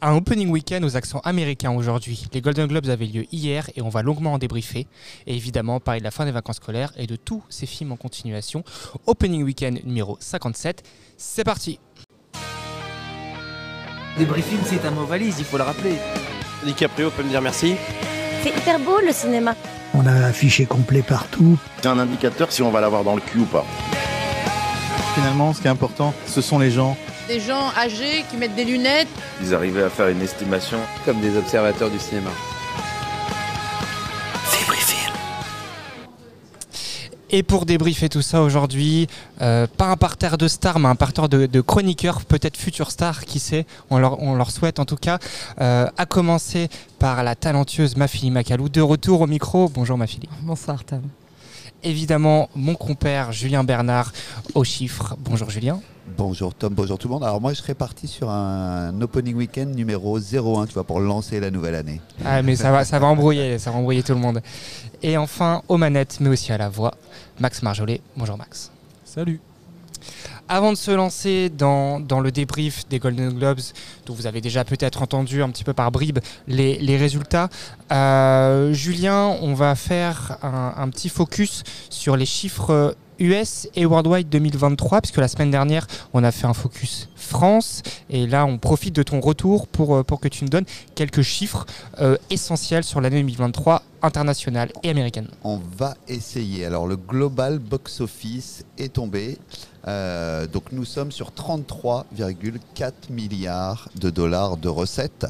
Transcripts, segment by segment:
Un opening week-end aux accents américains aujourd'hui. Les Golden Globes avaient lieu hier et on va longuement en débriefer. Et évidemment, parler de la fin des vacances scolaires et de tous ces films en continuation. Opening week-end numéro 57. C'est parti Débriefing, c'est un mot valise, il faut le rappeler. DiCaprio peut me dire merci. C'est hyper beau le cinéma. On a affiché complet partout. C'est un indicateur si on va l'avoir dans le cul ou pas. Finalement, ce qui est important, ce sont les gens. Des gens âgés qui mettent des lunettes. Ils arrivaient à faire une estimation. Comme des observateurs du cinéma. Et pour débriefer tout ça aujourd'hui, euh, pas un parterre de stars, mais un parterre de, de chroniqueurs, peut-être futurs stars, qui sait, on leur, on leur souhaite en tout cas. Euh, à commencer par la talentueuse Mafili Macalou, de retour au micro. Bonjour Mafili. Bonsoir Tom. Évidemment, mon compère Julien Bernard aux chiffres. Bonjour Julien. Bonjour Tom, bonjour tout le monde. Alors moi je serais parti sur un opening weekend numéro 01, tu vois, pour lancer la nouvelle année. Ah mais ça va, ça va embrouiller, ça va embrouiller tout le monde. Et enfin, aux manettes, mais aussi à la voix, Max Marjolais. Bonjour Max. Salut. Avant de se lancer dans, dans, le débrief des Golden Globes, dont vous avez déjà peut-être entendu un petit peu par bribes les, les résultats, euh, Julien, on va faire un, un, petit focus sur les chiffres US et Worldwide 2023, puisque la semaine dernière, on a fait un focus France, et là, on profite de ton retour pour, pour que tu nous donnes quelques chiffres euh, essentiels sur l'année 2023 internationale et américaine. On va essayer. Alors, le Global Box Office est tombé. Euh, donc nous sommes sur 33,4 milliards de dollars de recettes.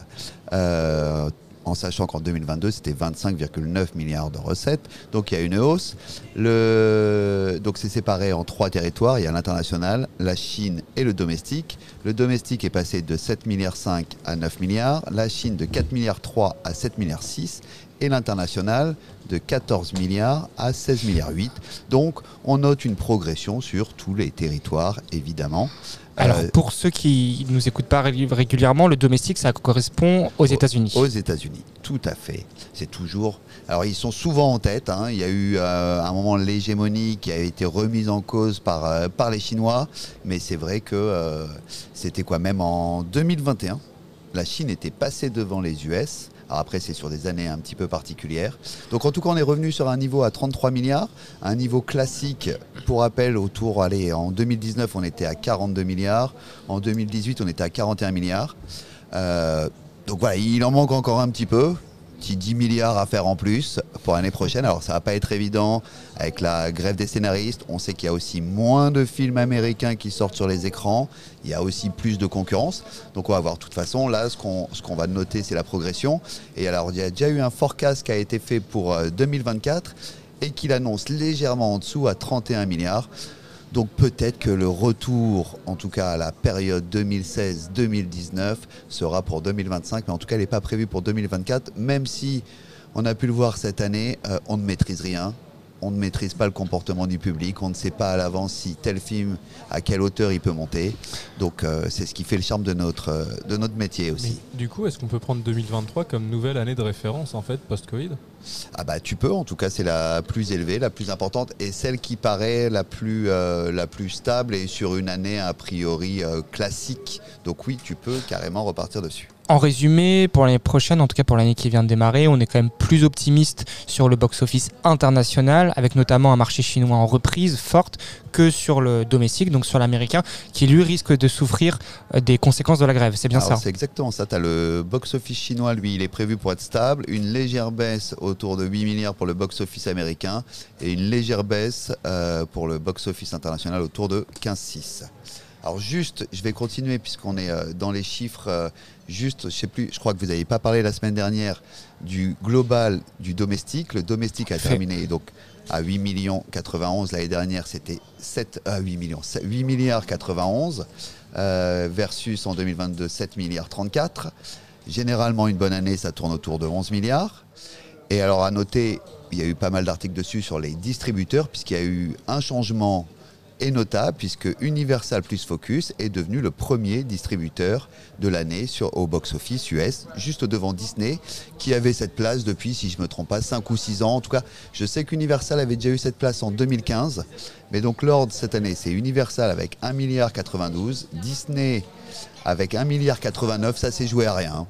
Euh, en sachant qu'en 2022, c'était 25,9 milliards de recettes. Donc il y a une hausse. Le... Donc c'est séparé en trois territoires. Il y a l'international, la Chine et le domestique. Le domestique est passé de 7 milliards 5 à 9 milliards. La Chine de 4 milliards 3 à 7 milliards 6 et l'international de 14 milliards à 16 milliards 8. Donc on note une progression sur tous les territoires, évidemment. Alors, euh, pour ceux qui ne nous écoutent pas régulièrement, le domestique, ça correspond aux États-Unis. Aux États-Unis, tout à fait. C'est toujours. Alors, ils sont souvent en tête. Hein. Il y a eu euh, un moment l'hégémonie qui a été remise en cause par, euh, par les Chinois. Mais c'est vrai que c'était quoi Même en 2021, la Chine était passée devant les US. Après, c'est sur des années un petit peu particulières. Donc en tout cas, on est revenu sur un niveau à 33 milliards, un niveau classique, pour rappel, autour, allez, en 2019, on était à 42 milliards, en 2018, on était à 41 milliards. Euh, donc voilà, il en manque encore un petit peu. Petit 10 milliards à faire en plus pour l'année prochaine. Alors ça va pas être évident avec la grève des scénaristes. On sait qu'il y a aussi moins de films américains qui sortent sur les écrans. Il y a aussi plus de concurrence. Donc on va voir. De toute façon, là, ce qu'on va noter, c'est la progression. Et alors, il y a déjà eu un forecast qui a été fait pour 2024 et qu'il annonce légèrement en dessous à 31 milliards. Donc peut-être que le retour, en tout cas à la période 2016-2019, sera pour 2025, mais en tout cas, elle n'est pas prévue pour 2024, même si on a pu le voir cette année, euh, on ne maîtrise rien. On ne maîtrise pas le comportement du public, on ne sait pas à l'avance si tel film, à quelle hauteur il peut monter. Donc euh, c'est ce qui fait le charme de notre, euh, de notre métier aussi. Mais du coup, est-ce qu'on peut prendre 2023 comme nouvelle année de référence en fait post-Covid? Ah bah tu peux, en tout cas c'est la plus élevée, la plus importante et celle qui paraît la plus, euh, la plus stable et sur une année a priori classique. Donc oui, tu peux carrément repartir dessus. En résumé, pour l'année prochaine, en tout cas pour l'année qui vient de démarrer, on est quand même plus optimiste sur le box-office international, avec notamment un marché chinois en reprise forte, que sur le domestique, donc sur l'américain, qui lui risque de souffrir euh, des conséquences de la grève. C'est bien Alors, ça C'est exactement ça. Tu as le box-office chinois, lui, il est prévu pour être stable, une légère baisse autour de 8 milliards pour le box-office américain et une légère baisse euh, pour le box-office international autour de 15,6. Alors juste, je vais continuer puisqu'on est euh, dans les chiffres. euh, juste, je sais plus, je crois que vous n'avez pas parlé la semaine dernière du global du domestique. Le domestique a terminé donc à 8 millions 91 l'année dernière, c'était 7 à 8 millions, 8 milliards 91 euh, versus en 2022 7 milliards 34. Généralement une bonne année, ça tourne autour de 11 milliards. Et alors à noter, il y a eu pas mal d'articles dessus sur les distributeurs puisqu'il y a eu un changement est notable puisque Universal plus Focus est devenu le premier distributeur de l'année sur au box-office US, juste devant Disney, qui avait cette place depuis, si je ne me trompe pas, 5 ou 6 ans. En tout cas, je sais qu'Universal avait déjà eu cette place en 2015. Mais donc l'ordre cette année, c'est Universal avec 1 milliard 92, Disney avec 1 milliard 89, ça s'est joué à rien.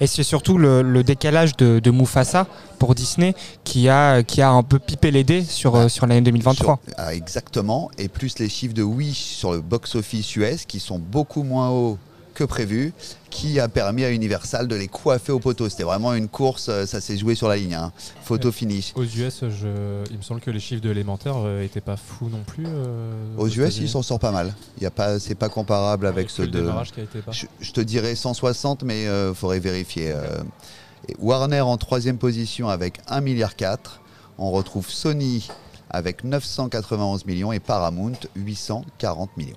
Et c'est surtout le, décalage de, Mufasa pour Disney qui a, un peu pipé les dés sur, euh, l'année 2023. Sur- ah, exactement, et plus les chiffres de Wish sur le box-office US qui sont beaucoup moins hauts que prévu, qui a permis à Universal de les coiffer au poteau. C'était vraiment une course, euh, ça s'est joué sur la ligne, hein. photo finish. Aux US, je- il me semble que les chiffres de l'élémentaire n'étaient pas fous non plus. euh, Aux US, États-Unis. il s'en sort pas mal. Il y a pas, c'est pas comparable avec, ceux le de. démarrage qui a été bas. Je, je te dirais 160, mais il faudrait vérifier. euh. Et Warner en troisième position avec 1,4 milliard. On retrouve Sony avec 991 millions et Paramount 840 millions.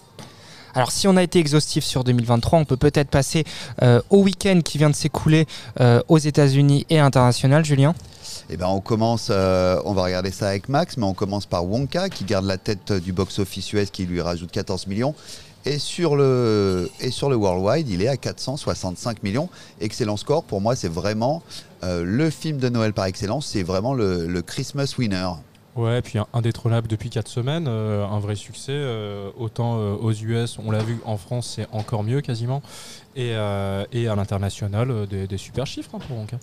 Alors si on a été exhaustif sur 2023, on peut peut-être passer euh, au week-end qui vient de s'écouler euh, aux États-Unis et international, Julien. Eh ben on commence, euh, on va regarder ça avec Max, mais on commence par Wonka qui garde la tête du box-office US qui lui rajoute 14 millions. Et sur, le, Worldwide, il est à 465 millions. Excellent score. Pour moi, c'est vraiment le film de Noël par excellence. C'est vraiment le Christmas winner. Ouais, puis un- indétrônable depuis 4 semaines, euh, un vrai succès. euh, autant euh, aux US, on l'a vu en France, c'est encore mieux quasiment. Et, et à l'international, des, des super chiffres hein, pour Wonka.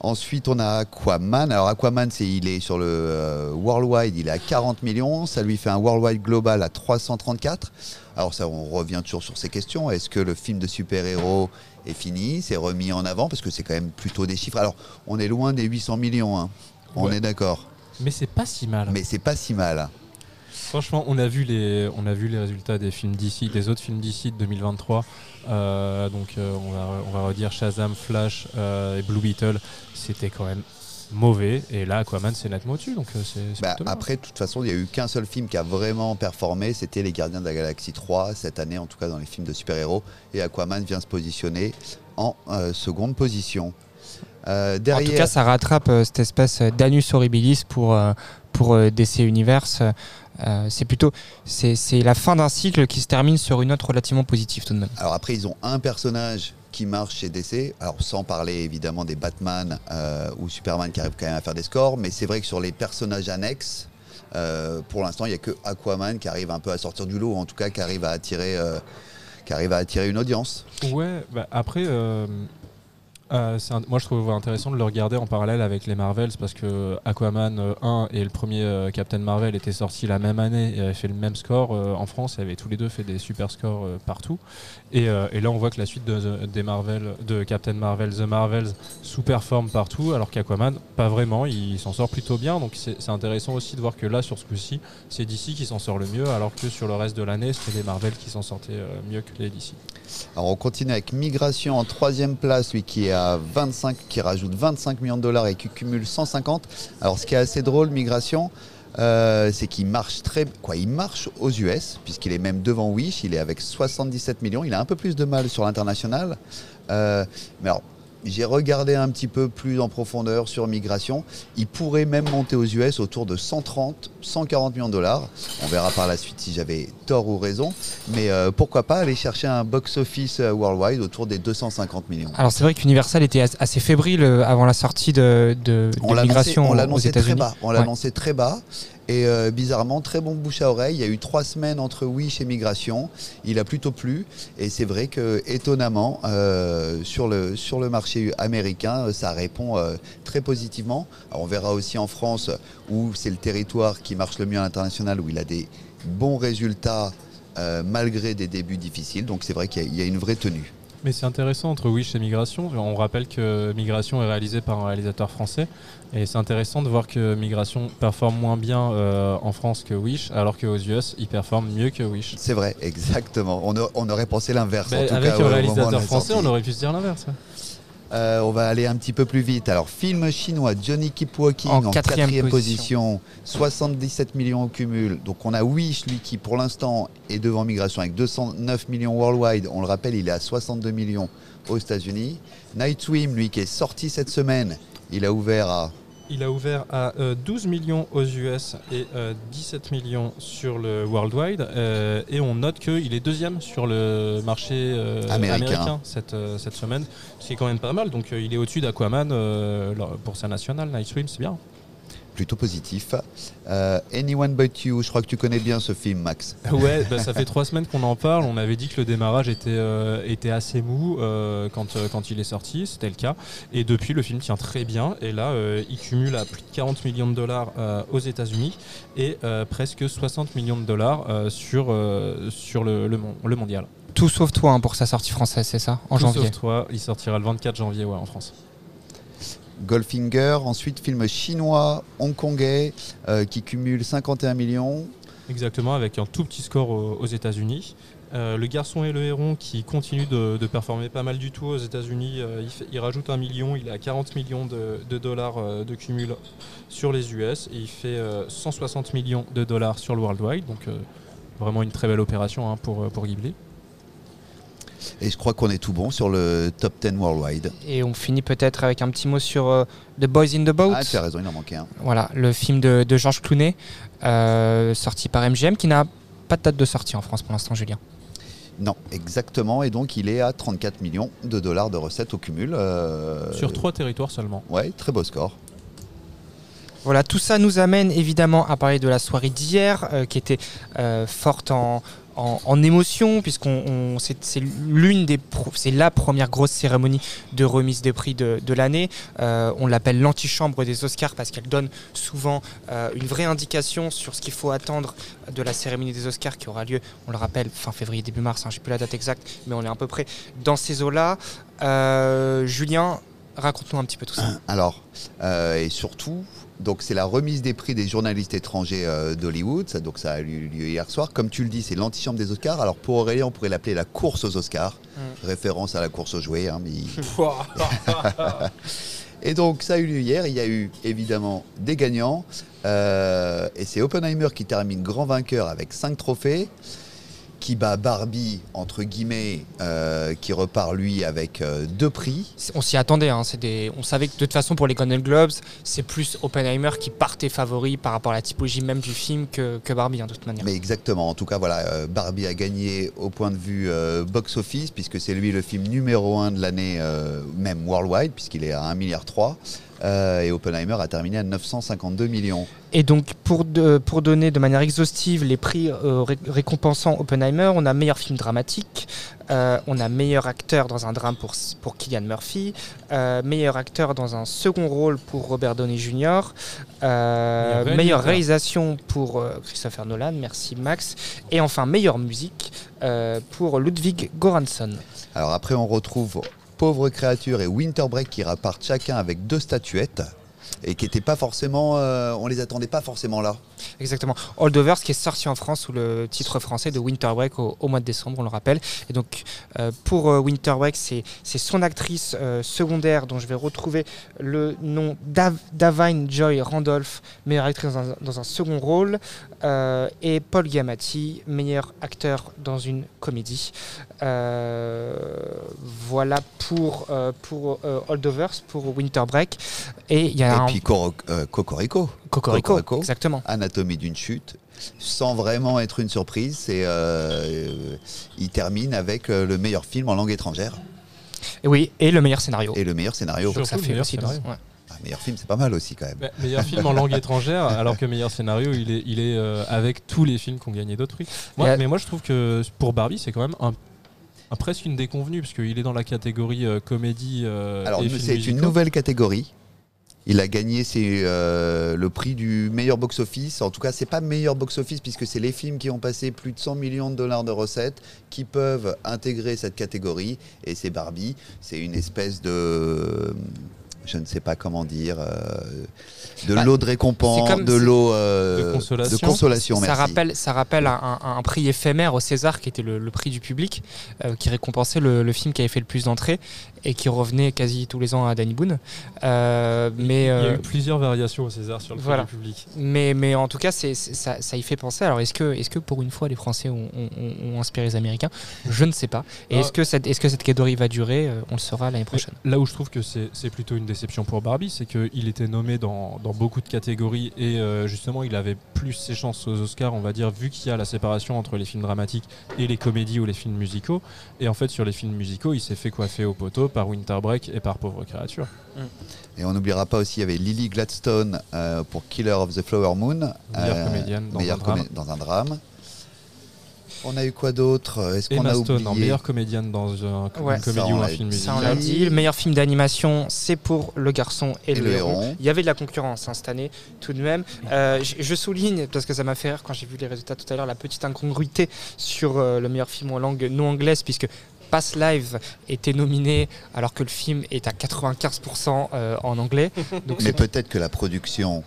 Ensuite, on a Aquaman. Alors, Aquaman, c'est, il est sur le Worldwide, il est à 40 millions. Ça lui fait un Worldwide global à 334. Alors, ça, on revient toujours sur ces questions. Est-ce que le film de super-héros est fini C'est remis en avant? Parce que c'est quand même plutôt des chiffres. Alors, on est loin des 800 millions. hein. On Ouais. est d'accord. Mais c'est pas si mal. Mais c'est pas si mal. Franchement, on a vu les, on a vu les résultats des films d'ici, des autres films d'ici de 2023. Euh, donc euh, on, va, on va redire Shazam, Flash euh, et Blue Beetle. C'était quand même mauvais. Et là, Aquaman, c'est nettement au-dessus. Donc c'est. Bah, après, de toute façon, il n'y a eu qu'un seul film qui a vraiment performé, c'était Les Gardiens de la Galaxie 3, cette année, en tout cas dans les films de super-héros. Et Aquaman vient se positionner en seconde position. Euh, En tout cas, ça rattrape euh, cette espèce d'anus horribilis pour, euh, pour euh, DC Universe. Euh, c'est plutôt c'est c'est la fin d'un cycle qui se termine sur une note relativement positive tout de même. alors après, ils ont un personnage qui marche chez DC, alors sans parler évidemment des Batman euh, ou Superman qui arrivent quand même à faire des scores, mais c'est vrai que sur les personnages annexes, euh, pour l'instant, il n'y a que Aquaman qui arrive un peu à sortir du lot, ou en tout cas qui arrive à attirer, euh, qui arrive à attirer une audience. Ouais, bah, après, euh, euh, un- moi je trouve intéressant de le regarder en parallèle avec les Marvels parce que Aquaman euh, 1 et le premier euh, Captain Marvel étaient sortis la même année et avaient fait le même score euh, en France. Ils avaient tous les deux fait des super scores euh, partout. Et, euh, et là, on voit que la suite de, des Marvel, de Captain Marvel, The Marvels, sous-performe partout, alors qu'Aquaman, pas vraiment. Il s'en sort plutôt bien. Donc c'est c'est intéressant aussi de voir que là, sur ce coup-ci, c'est DC qui s'en sort le mieux, alors que sur le reste de l'année, c'était les Marvel qui s'en sortaient euh, mieux que les DC. Alors on continue avec Migration en troisième place, lui qui est à 25, qui rajoute 25 millions de dollars et qui cumule 150. Alors ce qui est assez drôle, Migration, euh, c'est qu'il marche très, quoi, il marche aux US puisqu'il est même devant Wish, il est avec 77 millions. Il a un peu plus de mal sur l'international, Euh, mais alors. J'ai regardé un petit peu plus en profondeur sur migration. Il pourrait même monter aux US autour de 130, 140 millions de dollars. On verra par la suite si j'avais tort ou raison. Mais euh, pourquoi pas aller chercher un box-office euh, worldwide autour des 250 millions. Alors c'est vrai qu'Universal était as- assez fébrile euh, avant la sortie de, de, On annoncé, migration on l'a aux annoncé très États-Unis. bas. On l'a Ouais. annoncé très bas. Et euh, bizarrement, très bon bouche à oreille. Il y a eu trois semaines entre Wish et Migration. Il a plutôt plu. Et c'est vrai que, étonnamment, euh, sur, le, marché américain, euh, ça répond très positivement. On verra aussi en France, où c'est le territoire qui marche le mieux à l'international, où il a des bons résultats malgré des débuts difficiles. Donc c'est vrai qu'il y a une vraie tenue. Mais c'est intéressant entre Wish et Migration. On rappelle que Migration est réalisé par un réalisateur français. Et c'est intéressant de voir que Migration performe moins bien euh, en France que Wish, alors qu'aux US, il performe mieux que Wish. C'est vrai, exactement. On, a- on aurait pensé l'inverse. en Bah, tout avec un réalisateur français, on aurait pu se dire l'inverse. ouais. Euh, on va aller un petit peu plus vite. Alors, film chinois, Johnny Keep Walking En en, quatrième quatrième, position. position. 77 millions au cumul. Donc, on a Wish, lui, qui pour l'instant est devant Migration avec 209 millions worldwide. On le rappelle, il est à 62 millions aux États-Unis. Night Swim, lui, qui est sorti cette semaine, il a ouvert à Il a ouvert à euh, 12 millions aux US et euh, 17 millions sur le worldwide. euh, et on note qu'il est deuxième sur le marché euh, Américain. américain, cette, euh, cette semaine. C'est quand même pas mal. Donc euh, il est au-dessus d'Aquaman euh, pour sa nationale. Night Swim, c'est bien. Plutôt positif. Euh, Anyone But You, je crois que tu connais bien ce film, Max. Ouais, bah, ça fait trois semaines qu'on en parle. On avait dit que le démarrage était, euh, était assez mou euh, quand, euh, quand il est sorti, c'était le cas. Et depuis, le film tient très bien. Et là, euh, il cumule à plus de 40 millions de dollars euh, aux États-Unis et euh, presque 60 millions de dollars euh, sur, euh, sur le, le mondial. Tout sauf toi hein, pour sa sortie française, c'est ça En Tout janvier. sauf toi, il sortira le 24 janvier ouais, en France. Goldfinger, ensuite film chinois, hongkongais, euh, qui cumule 51 millions. Exactement, avec un tout petit score aux, États-Unis. Euh, le garçon et le héron qui continue de, performer pas mal du tout aux États-Unis, euh, il, rajoute un million, il a 40 millions de, dollars de cumul sur les US et il fait euh, 160 millions de dollars sur le worldwide, donc vraiment une très belle opération hein, pour, pour Ghibli. Et je crois qu'on est tout bon sur le top 10 worldwide. Et on finit peut-être avec un petit mot sur euh, The Boys in the Boat. Ah, tu as raison, il en manquait un. Voilà, le film de, de Georges Clooney, euh, sorti par MGM, qui n'a pas de date de sortie en France pour l'instant, Julien. Non, exactement. Et donc, il est à 34 millions de dollars de recettes au cumul. euh, Sur trois territoires seulement. Ouais, très beau score. Voilà, tout ça nous amène évidemment à parler de la soirée d'hier, euh, qui était euh, forte en, en, émotion, puisqu'on on- c'est l'une des, c'est la première grosse cérémonie de remise des prix de, de l'année. Euh, on l'appelle l'antichambre des Oscars parce qu'elle donne souvent euh, une vraie indication sur ce qu'il faut attendre de la cérémonie des Oscars qui aura lieu, on le rappelle, fin février début mars. hein, J'ai plus la date exacte, mais on est à peu près dans ces eaux-là. Euh, Julien, raconte-nous un petit peu tout ça. Alors, et surtout, donc c'est la remise des prix des journalistes étrangers euh, d'Hollywood. Ça, donc ça a eu lieu hier soir. Comme tu le dis, c'est l'antichambre des Oscars. Alors pour Aurélien, on pourrait l'appeler la course aux Oscars, référence à la course aux jouets. hein, mais Et donc ça a eu lieu hier. Il y a eu évidemment des gagnants. Euh, et c'est Oppenheimer qui termine grand vainqueur avec 5 trophées. Qui bat Barbie, entre guillemets, euh, qui repart lui avec euh, deux prix. On s'y attendait, hein, des- on savait que de toute façon pour les Golden Globes, c'est plus Oppenheimer qui partait favori par rapport à la typologie même du film que, que Barbie, hein, de toute manière. Mais exactement, en tout cas, voilà, euh, Barbie a gagné au point de vue box-office, puisque c'est lui le film numéro 1 de l'année, même worldwide, puisqu'il est à 1,3 milliard. Euh, et Oppenheimer a terminé à 952 millions. Et donc pour, de- pour donner de manière exhaustive les prix euh, ré- récompensant Oppenheimer, on a meilleur film dramatique, euh, on a meilleur acteur dans un drame pour, pour Killian Murphy, euh, meilleur acteur dans un second rôle pour Robert Downey Jr., euh, Meilleur meilleure réalisation pour euh, Christopher Nolan, merci Max, et enfin meilleure musique euh, pour Ludwig Göransson. Alors après, on retrouve Pauvre créature et Winter Break qui repartent chacun avec deux statuettes. Et qui n'étaient pas forcément. euh, on les attendait pas forcément là. Exactement. Holdovers qui est sorti en France sous le titre français de Winter Break au, mois de décembre, on le rappelle. Et donc euh, pour euh, Winter Break, c'est son actrice euh, secondaire dont je vais retrouver le nom Dav Davine Joy Randolph, meilleure actrice dans un, second rôle, et Paul Giamatti, meilleur acteur dans une comédie. Voilà pour, pour Holdovers, pour Winter Break. Et puis Coro- euh, Cocorico. Cocorico, Cocorico. exactement. Anatomie d'une chute. Sans vraiment être une surprise, euh, euh, il termine avec euh, le meilleur film en langue étrangère Et oui, et le meilleur scénario. et le meilleur scénario. Surtout ça fait meilleur aussi scénario. ouais. Ah, meilleur film, c'est pas mal aussi quand même. Bah, meilleur film en langue étrangère, alors que meilleur scénario, il est, il est euh, avec tous les films qui ont gagné d'autres prix. Moi, Mais moi, je trouve que pour Barbie, c'est quand même un, un- presque une déconvenue, parce qu'il est dans la catégorie euh, comédie. euh, Alors, c'est une nouvelle catégorie. Il a gagné euh, le prix du meilleur box-office. En tout cas, c'est pas meilleur box-office puisque c'est les films qui ont passé plus de 100 millions de dollars de recettes qui peuvent intégrer cette catégorie. Et c'est Barbie. C'est une espèce de. Je ne sais pas comment dire. euh, de Bah, l'eau de récompense, de l'eau euh, De consolation. de consolation, ça merci. rappelle, ça rappelle un, un- un prix éphémère au César qui était le, le prix du public, euh, qui récompensait le, le film qui avait fait le plus d'entrées et qui revenait quasi tous les ans à Danny Boone. Euh, mais, Il y a euh, eu plusieurs variations au César sur le voilà. prix du public. mais, mais en tout cas, c'est, ça, ça y fait penser. Alors, est-ce que, est-ce que pour une fois, les Français ont, ont- ont- ont inspiré les Américains? Je ne sais pas. Et Ah. est-ce que, cette, est-ce que cette catégorie va durer? On le saura l'année prochaine. Là où je trouve que c'est c'est plutôt une déception pour Barbie, c'est qu'il était nommé dans, dans beaucoup de catégories et euh, justement il avait plus ses chances aux Oscars, on va dire, vu qu'il y a la séparation entre les films dramatiques et les comédies ou les films musicaux. Et en fait, sur les films musicaux, il s'est fait coiffer au poteau par Winter Break et par Pauvre Créature. Et on n'oubliera pas aussi, il y avait Lily Gladstone euh, pour Killer of the Flower Moon. Meilleure comédienne dans meilleure un drame. comé- dans un drame. On a eu quoi d'autre Est-ce qu'on a Stone oublié en meilleure comédienne dans un- Ouais. une comédie Ça, ou un film dit. Ça, musical. on l'a dit. Le meilleur film d'animation, c'est pour Le Garçon et, Et le, le héron. Héron. Il y avait de la concurrence hein, cette année, tout de même. Euh, je, souligne, parce que ça m'a fait rire quand j'ai vu les résultats tout à l'heure, la petite incongruité sur euh, le meilleur film en langue non anglaise, puisque Pass Live était nominé alors que le film est à 95% euh, en anglais. Donc Mais peut-être que la production.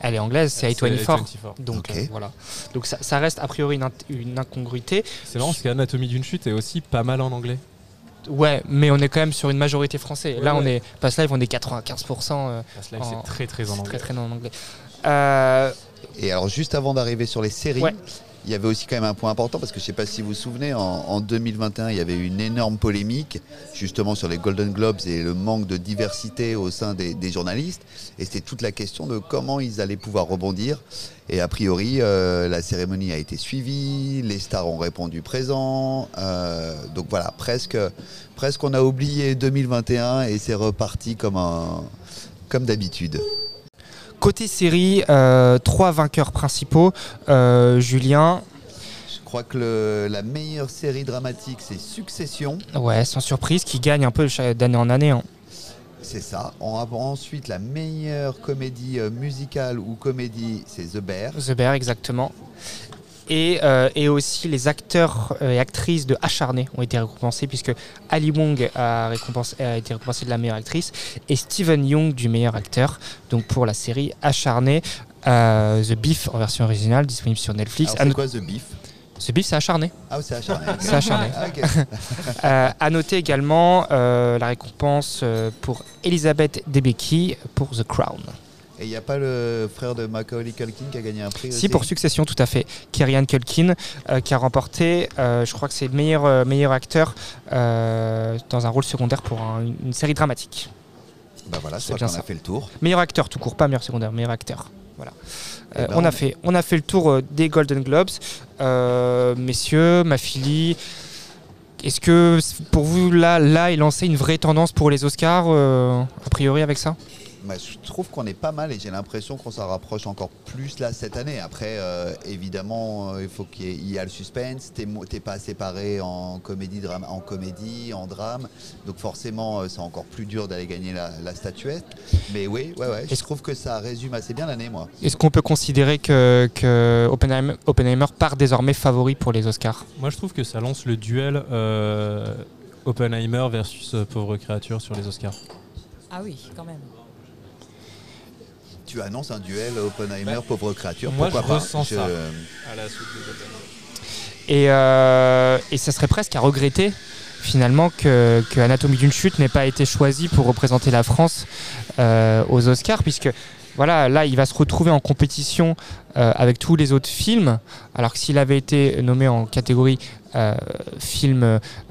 Elle est anglaise, c'est C'est A24. A24. Donc euh, voilà. Donc ça, ça reste a priori une, incongruité. C'est marrant parce qu'Anatomie d'une chute est aussi pas mal en anglais. Ouais, mais on est quand même sur une majorité français. Ouais, Là, on est Pass Live, on est 95%. euh, que là, En- c'est très très en c'est anglais. très très en anglais. Euh, Et alors, juste avant d'arriver sur les séries, Ouais. Il y avait aussi quand même un point important parce que je ne sais pas si vous vous souvenez, en, en 2021, il y avait eu une énorme polémique justement sur les Golden Globes et le manque de diversité au sein des, journalistes. Et c'était toute la question de comment ils allaient pouvoir rebondir. Et a priori, euh, la cérémonie a été suivie, les stars ont répondu présent. euh, donc voilà, presque, presque on a oublié 2021 et c'est reparti comme, comme d'habitude. Côté série, euh, trois vainqueurs principaux. Euh, Julien, Je crois que le- la meilleure série dramatique, c'est Succession. ouais, sans surprise, qui gagne un peu d'année en année. hein. C'est ça. On a ensuite la meilleure comédie euh, musicale ou comédie, c'est The Bear. The Bear, exactement. Et, euh, et aussi les acteurs euh, et actrices de Acharné ont été récompensés, puisque Ali Wong a, récompensé- a été récompensée de la meilleure actrice et Steven Young du meilleur acteur. Donc pour la série Acharné, euh, The Beef en version originale, disponible sur Netflix. C'est quoi The Beef? The Beef, c'est Acharné. Ah, c'est acharné. C'est acharné. Ah, ok. Euh, à noter également euh, la récompense pour Elizabeth Debicki pour The Crown. Et il n'y a pas le frère de Macaulay Culkin qui a gagné un prix Si, aussi pour Succession, tout à fait. Kieran Culkin, euh, qui a remporté, euh, je crois que c'est le meilleur, euh, meilleur acteur dans un rôle secondaire pour un- une série dramatique. Bah voilà, C'est a ça. fait le tour. Meilleur acteur tout court, pas meilleur secondaire, meilleur acteur. Voilà. Eh Euh, ben, on, a fait, on a fait le tour euh, des Golden Globes. Euh, messieurs, ma fille, est-ce que pour vous, là, là est lancée une vraie tendance pour les Oscars, a priori, avec ça? Bah, je trouve qu'on est pas mal et j'ai l'impression qu'on s'en rapproche encore plus là cette année. Après, euh, évidemment, euh, il faut qu'il y, ait- il y a le suspense. T'es pas séparé en comédie, drame, en comédie, en drame. Donc forcément, euh, c'est encore plus dur d'aller gagner la, la statuette. Mais oui, ouais, ouais, je trouve que ça résume assez bien l'année, moi. Est-ce qu'on peut considérer que, que Oppenheimer, Oppenheimer part désormais favori pour les Oscars? Moi, je trouve que ça lance le duel euh, Oppenheimer versus euh, Pauvre Créature sur les Oscars. Ah oui, quand même. Tu annonces un duel Oppenheimer, Bah, pauvre créature. moi, Pourquoi je pas ressens Je- ça. À la suite des Et, euh, et ça serait presque à regretter finalement que, que Anatomie d'une chute n'ait pas été choisi pour représenter la France euh, aux Oscars, puisque voilà, là il va se retrouver en compétition euh, avec tous les autres films, alors que s'il avait été nommé en catégorie euh, film,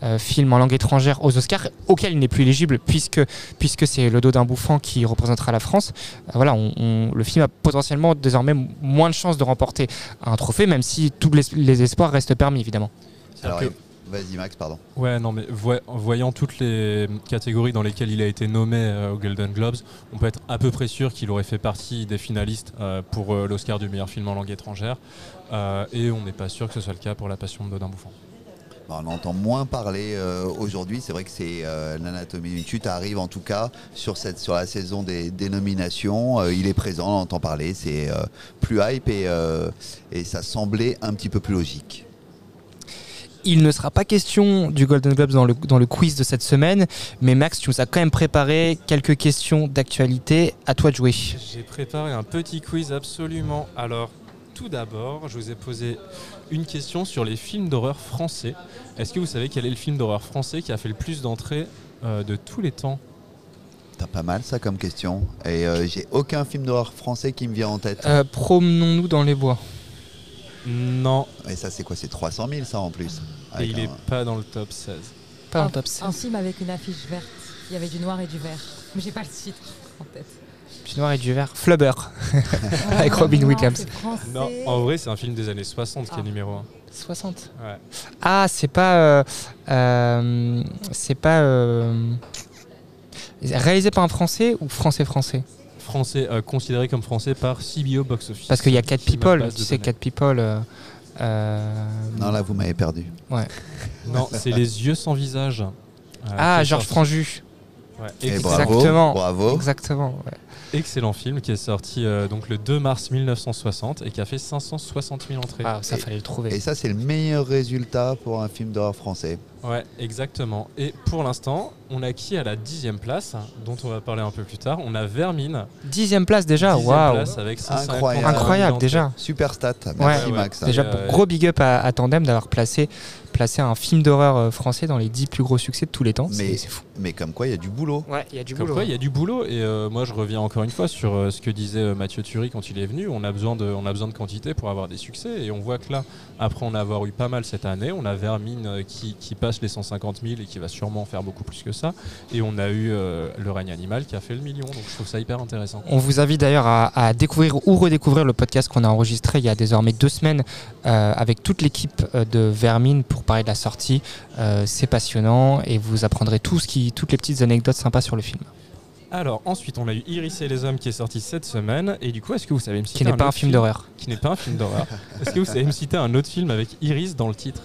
euh, film en langue étrangère aux Oscars, auquel il n'est plus éligible, puisque, puisque c'est le dos d'un bouffant qui représentera la France, euh, voilà, on- on- le film a potentiellement désormais moins de chances de remporter un trophée, même si tous les, les espoirs restent permis, évidemment. Alors, vas-y Max, pardon. Ouais, non, mais voyant toutes les catégories dans lesquelles il a été nommé euh, aux Golden Globes, on peut être à peu près sûr qu'il aurait fait partie des finalistes euh, pour euh, l'Oscar du meilleur film en langue étrangère. Euh, et on n'est pas sûr que ce soit le cas pour La Passion de Dodin Bouffant. Bah, on entend moins parler aujourd'hui. C'est vrai que c'est l'anatomie d'une chute arrive en tout cas sur, cette, sur la saison des, des nominations. Il est présent, on entend parler. C'est plus hype et, et ça semblait un petit peu plus logique. Il ne sera pas question du Golden Globes dans le, dans le quiz de cette semaine, mais Max, tu nous as quand même préparé quelques questions d'actualité. À toi de jouer. J'ai préparé un petit quiz absolument. Alors, tout d'abord, je vous ai posé une question sur les films d'horreur français. Est-ce que vous savez quel est le film d'horreur français qui a fait le plus d'entrées euh, de tous les temps? T'as pas mal ça comme question. Et euh, j'ai aucun film d'horreur français qui me vient en tête. Euh, Promenons-nous dans les bois. Non, Et ça, c'est quoi? C'est 300 000 ça en plus. Et il un- est pas dans le top 16. Pas dans un, le top un 16. film avec une affiche verte. Il y avait du noir et du vert. Mais j'ai pas le titre en tête. Du noir et du vert. Flubber. Avec Robin Williams. français. Non, en vrai, c'est un film des années 60 qui est Ah. numéro 1. 60. Ouais. Ah, c'est pas. euh, euh, c'est pas. euh, réalisé par un français ou français-français? Français, euh, considéré comme français par CBO Box Office. Parce qu'il y a 4 Film à people. Tu sais, données. 4 people. Euh, Non, là, vous m'avez perdu. Non, c'est Les Yeux sans visage. euh, Ah, Georges Franju. Ouais, Et. Exactement. Bravo. Exactement. ouais. excellent film qui est sorti euh, donc le 2 mars 1960 et qui a fait 560 000 entrées. Ah, ça Et- fallait le trouver. Et ça, c'est le meilleur résultat pour un film d'horreur français. Ouais, exactement. Et pour l'instant, on a qui à la dixième place, dont on va parler un peu plus tard. On a Vermine. Dixième place déjà. Waouh. place avec 150 Incroyable. 000 Incroyable déjà. Super stat. Merci Ouais. Max. Déjà, euh, gros big up à, à Tandem d'avoir placé, placé un film d'horreur euh, français dans les 10 plus gros succès de tous les temps. Mais- C'est fou. Mais comme quoi, il y a du boulot. Ouais, il y a du Comme quoi, il y a du boulot. Et euh, moi, je reviens encore une fois sur euh, ce que disait euh, Mathieu Turi quand il est venu. On a, besoin de, on a besoin de quantité pour avoir des succès. Et on voit que là, après en avoir eu pas mal cette année, on a Vermine euh, qui, qui passe les 150 000 et qui va sûrement faire beaucoup plus que ça. Et on a eu euh, Le règne animal qui a fait le million. Donc je trouve ça hyper intéressant. On vous invite d'ailleurs à, à découvrir ou redécouvrir le podcast qu'on a enregistré il y a désormais deux semaines euh, avec toute l'équipe de Vermine pour parler de la sortie. Euh, c'est passionnant et vous apprendrez tout ce qui, toutes les petites anecdotes sympas sur le film. Alors ensuite, on a eu Iris et les hommes qui est sorti cette semaine. Et du coup, est-ce que vous savez me citer Qui n'est pas un autre film d'horreur. Qui n'est pas un film d'horreur. est-ce que vous savez me citer un autre film avec Iris dans le titre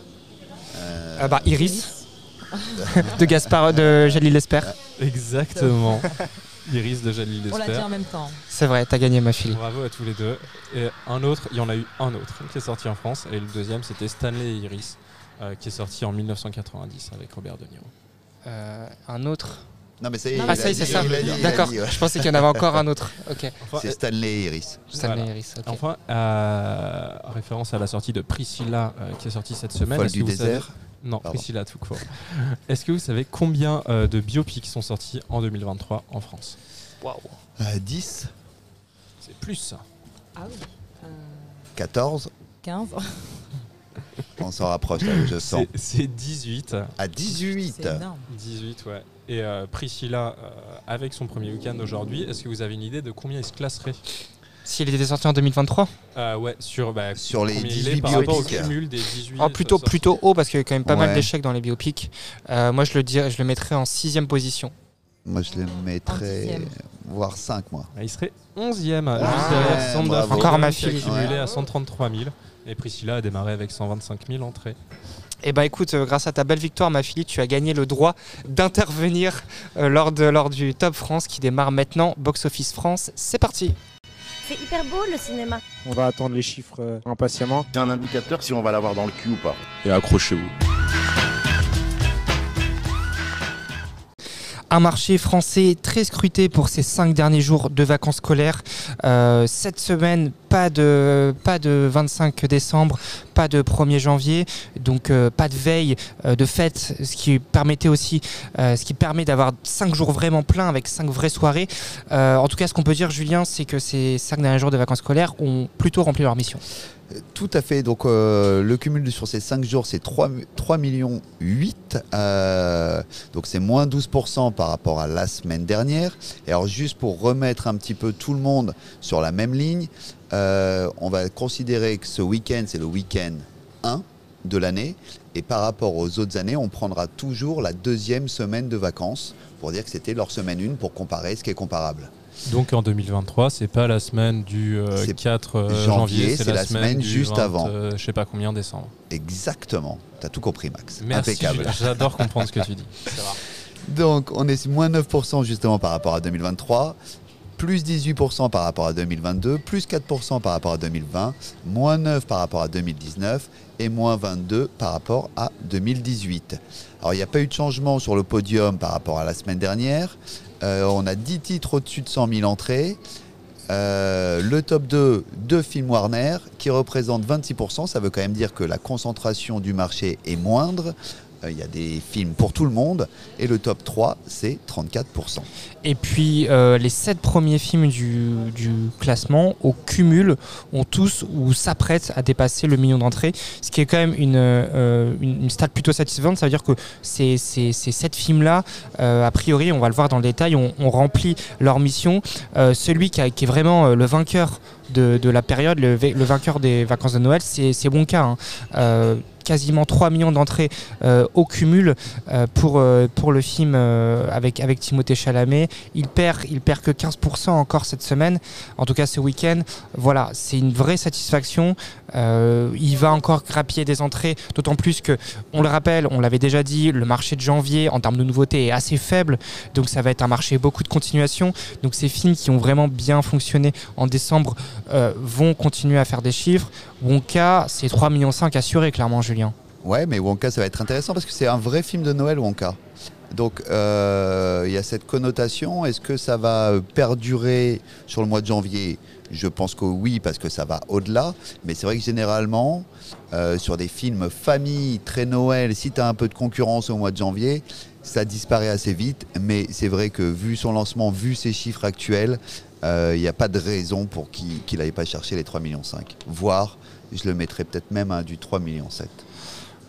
Euh, Ah bah, Iris de Gaspard de Jalil Lesper. Exactement. Iris de Jalil On l'a dit Lesper. en même temps. C'est vrai, t'as gagné ma fille. Bravo à tous les deux. Et un autre, il y en a eu un autre qui est sorti en France. Et le deuxième, c'était Stanley et Iris, euh, qui est sorti en 1990 avec Robert De Niro. Euh, un autre. Non, mais ça y est, Ah, Ah a ça y est, c'est ça. D'accord. ouais. Je pensais qu'il y en avait encore un autre. Ok. Enfin, C'est Stanley et Iris. Stanley Voilà. Enfin, euh, référence à la sortie de Priscilla euh, qui est sortie cette semaine. Folle du savez- désert. Non, Pardon. Priscilla tout court. Est-ce que vous savez combien euh, de biopics sont sortis en 2023 en France? Euh, 10, C'est plus. Ah oui. Euh, 14, 15. On s'en rapproche là, je sens. C'est c'est 18. À 18 C'est énorme. 18, ouais. Et euh, Priscilla, euh, avec son premier week-end aujourd'hui, est-ce que vous avez une idée de combien il se classerait? S'il était sorti en 2023 Euh, Ouais, sur, bah, Sur les combien il 18 est par rapport au cumul des 18. Oh, plutôt, plutôt haut parce qu'il y a quand même pas mal d'échecs dans les biopics. Euh, moi, je le, dirais, je le mettrais en sixième position. Moi, je le mettrais, voire 5, moi. Ah, Il serait 11e, Ah, juste derrière. Encore ma fille. cumulé Ouais. à 133 000. Et Priscilla a démarré avec 125 000 entrées. Eh ben écoute, euh, grâce à ta belle victoire, ma fille, tu as gagné le droit d'intervenir euh, lors, de, lors du Top France qui démarre maintenant. Box Office France, c'est parti C'est hyper beau le cinéma. On va attendre les chiffres euh, impatiemment. C'est un indicateur si on va l'avoir dans le cul ou pas. Et accrochez-vous. Un marché français très scruté pour ces cinq derniers jours de vacances scolaires. Euh, cette semaine, pas de, pas de 25 décembre, pas de 1er janvier, donc euh, pas de veille euh, de fête, ce qui permettait aussi, euh, ce qui permet d'avoir cinq jours vraiment pleins avec cinq vraies soirées. En tout cas, ce qu'on peut dire, Julien, c'est que ces cinq derniers jours de vacances scolaires ont plutôt rempli leur mission. Tout à fait. Donc, euh, le cumul sur ces 5 jours, c'est 3, 3 millions 8. Euh, donc, c'est moins 12% par rapport à la semaine dernière. Et alors, juste pour remettre un petit peu tout le monde sur la même ligne, euh, on va considérer que ce week-end, c'est le week-end 1 de l'année. Et par rapport aux autres années, on prendra toujours la deuxième semaine de vacances pour dire que c'était leur semaine 1 pour comparer ce qui est comparable. Donc en 2023, c'est pas la semaine du euh, C'est 4 euh, janvier, janvier, c'est c'est la la, semaine, juste 20, avant. euh, je sais pas combien décembre. Exactement. Tu as tout compris, Max. Merci, Impeccable. j'adore comprendre ce que tu dis. Donc, on est moins 9% justement par rapport à 2023, plus 18% par rapport à 2022, plus 4% par rapport à 2020, moins 9 par rapport à 2019 et moins 22 par rapport à 2018. Alors, il n'y a pas eu de changement sur le podium par rapport à la semaine dernière. Euh, on a 10 titres au-dessus de 100 000 entrées. Euh, le top 2, deux films Warner qui représentent 26%. Ça veut quand même dire que la concentration du marché est moindre. Euh, Il y a des films pour tout le monde. Et le top 3, c'est 34%. Et puis euh, les sept premiers films du, classement au cumul ont tous ou s'apprêtent à dépasser le million d'entrées, ce qui est quand même une, euh, une, plutôt satisfaisante. Ça veut dire que ces, ces, ces sept films-là, euh, a priori, on va le voir dans le détail, ont, ont rempli leur mission. Celui qui, est vraiment le vainqueur de, de la période, le, va- le vainqueur des vacances de Noël, c'est c'est Wonka. hein. Quasiment 3 millions d'entrées euh, au cumul euh, pour, euh, pour le film avec, avec Timothée Chalamet. Il perd, il perd que 15% encore cette semaine, en tout cas ce week-end. Voilà, c'est une vraie satisfaction. Euh, il va encore grappiller des entrées, d'autant plus que, on le rappelle, on l'avait déjà dit, le marché de janvier en termes de nouveautés est assez faible, donc ça va être un marché beaucoup de continuation. Donc ces films qui ont vraiment bien fonctionné en décembre euh, vont continuer à faire des chiffres. Wonka, c'est 3,5 millions assurés, clairement, Julien. Ouais, mais Wonka, ça va être intéressant parce que c'est un vrai film de Noël, Wonka. Donc, euh, il y a cette connotation. Est-ce que ça va perdurer sur le mois de janvier? Je pense que oui, parce que ça va au-delà. Mais c'est vrai que généralement, euh, sur des films famille, très Noël, si tu as un peu de concurrence au mois de janvier, ça disparaît assez vite. Mais c'est vrai que vu son lancement, vu ses chiffres actuels, euh, il n'y a pas de raison pour qu'il n'aille pas chercher les 3,5 millions. Voire, je le mettrais peut-être même à du 3,7 millions.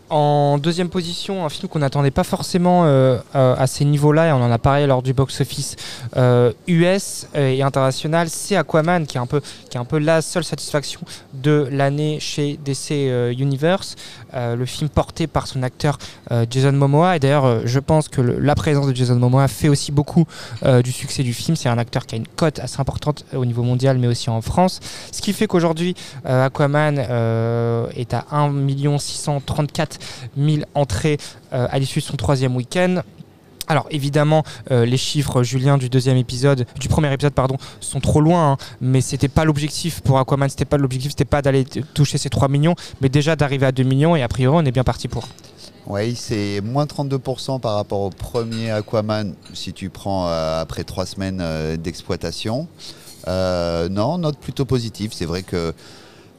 En deuxième position, un film qu'on n'attendait pas forcément euh, euh, à ces niveaux-là, et on en a parlé lors du box-office euh, US et international, c'est Aquaman, qui est, un peu, qui est un peu la seule satisfaction de l'année chez DC euh, Universe. Euh, le film porté par son acteur euh, Jason Momoa, et d'ailleurs, euh, je pense que la présence de Jason Momoa fait aussi beaucoup euh, du succès du film. C'est un acteur qui a une cote assez importante au niveau mondial, mais aussi en France. Ce qui fait qu'aujourd'hui, euh, Aquaman euh, est à 1 634 000 entrées euh, à l'issue de son troisième week-end. Alors évidemment, euh, les chiffres, Julien, du deuxième épisode, du premier épisode, pardon, sont trop loin, hein, mais c'était pas l'objectif pour Aquaman. C'était pas l'objectif, c'était pas d'aller toucher ces 3 millions, mais déjà d'arriver à 2 millions. Et a priori, on est bien parti pour. Oui, c'est moins 32% par rapport au premier Aquaman si tu prends euh, après trois semaines d'exploitation. Non, note plutôt positive. C'est vrai que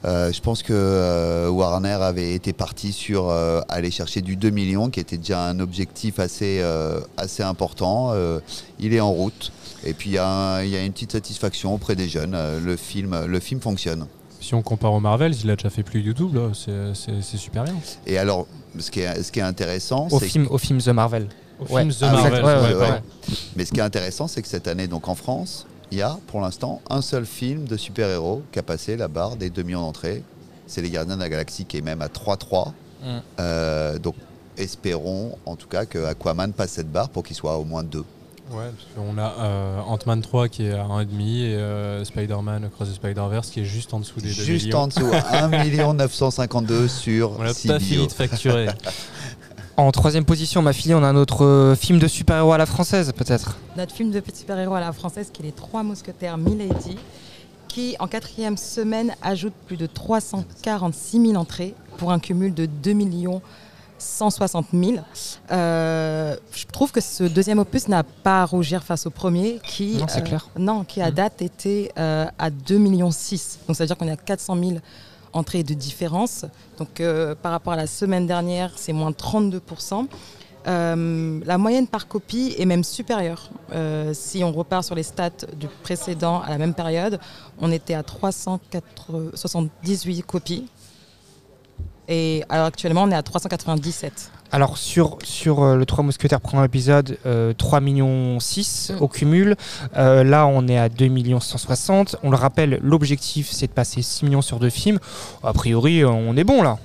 euh, je pense que euh, Warner avait été parti sur euh, aller chercher du 2 millions, qui était déjà un objectif assez, euh, assez important. Euh, il est en route. Et puis il y, a y une petite satisfaction auprès des jeunes. Euh, le, film, le film fonctionne. Si on compare au Marvel, il a déjà fait plus du double. C'est- super bien. Et alors, ce qui est, ce qui est intéressant, Au c'est film, au film The Marvel. Au Ouais. film The Ah Marvel, ouais, ouais, ouais, pardon. ouais. Mais ce qui est intéressant, c'est que cette année, donc en France, il y a pour l'instant un seul film de super-héros qui a passé la barre des 2 millions d'entrées. C'est Les Gardiens de la Galaxie qui est même à 3-3. Mm. Euh, donc espérons en tout cas que Aquaman passe cette barre pour qu'il soit au moins 2. Ouais, parce qu'on a euh, Ant-Man 3 qui est à 1,5 et euh, Spider-Man Across the Spider-Verse qui est juste en dessous des 2 Juste millions. en dessous, 1 952 sur On n'a 6 pas fini de facturer. En troisième position, ma fille, on a notre euh, film de super-héros à la française, peut-être. Notre film de super-héros à la française, qui est Les Trois Mousquetaires Milady, qui en quatrième semaine ajoute plus de 346 000 entrées pour un cumul de 2 160 000. Euh, je trouve que ce deuxième opus n'a pas à rougir face au premier, qui, Non, euh, clair. non, qui à Mhm. date était euh, à 2 millions 6. Donc ça veut dire qu'on est à 400 000 entrées de différence. Donc euh, par rapport à la semaine dernière, c'est moins 32 euh, la moyenne par copie est même supérieure. Euh, si on repart sur les stats du précédent à la même période, on était à 378 copies. Et alors actuellement, on est à 397. Alors sur, sur euh, le 3 Mousquetaires premier épisode, euh, 3 millions 6 Mm. au cumul. Euh, là on est à 2 millions 160. On le rappelle, l'objectif c'est de passer 6 millions sur deux films. A priori euh, on est bon là.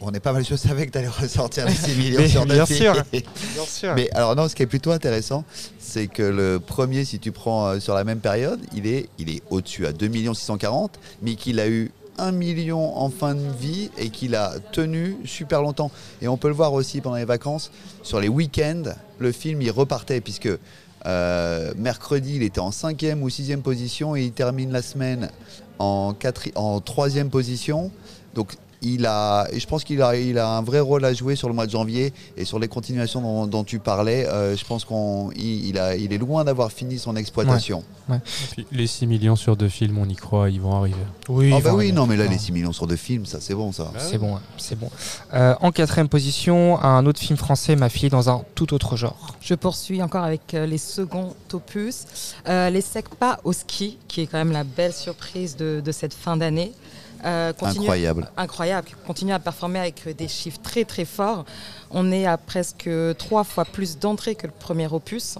On est pas mal, je savais que tu allais ressortir les 6 millions Mais sur bien deux sûr. films. Bien sûr. Mais alors non, ce qui est plutôt intéressant, c'est que le premier, si tu prends euh, sur la même période, il est, il est au-dessus à 2 640 mais qu'il a eu 1 million en fin de vie et qu'il a tenu super longtemps. Et on peut le voir aussi pendant les vacances, sur les week-ends, le film il repartait puisque euh, mercredi il était en cinquième ou sixième position et il termine la semaine en, quatri- en troisième position. Donc il a, je pense qu'il a, il a un vrai rôle à jouer sur le mois de janvier et sur les continuations dont, dont tu parlais. euh, je pense qu'on, il, il a, il est loin d'avoir fini son exploitation. Puis, les 6 millions sur deux films, on y croit, ils vont arriver. Oui, Ah bah oui, non, mais là, les 6 millions sur deux films, ça c'est bon, ça. C'est bon, ouais, c'est bon. Euh, en quatrième position, un autre film français m'a filé dans un tout autre genre. Je poursuis encore avec euh, les seconds opus. Euh, les SECPA au ski, qui est quand même la belle surprise de, de cette fin d'année. Euh, continue- Incroyable. Incroyable, qui continue à performer avec euh, des chiffres très très forts. On est à presque trois fois plus d'entrées que le premier opus.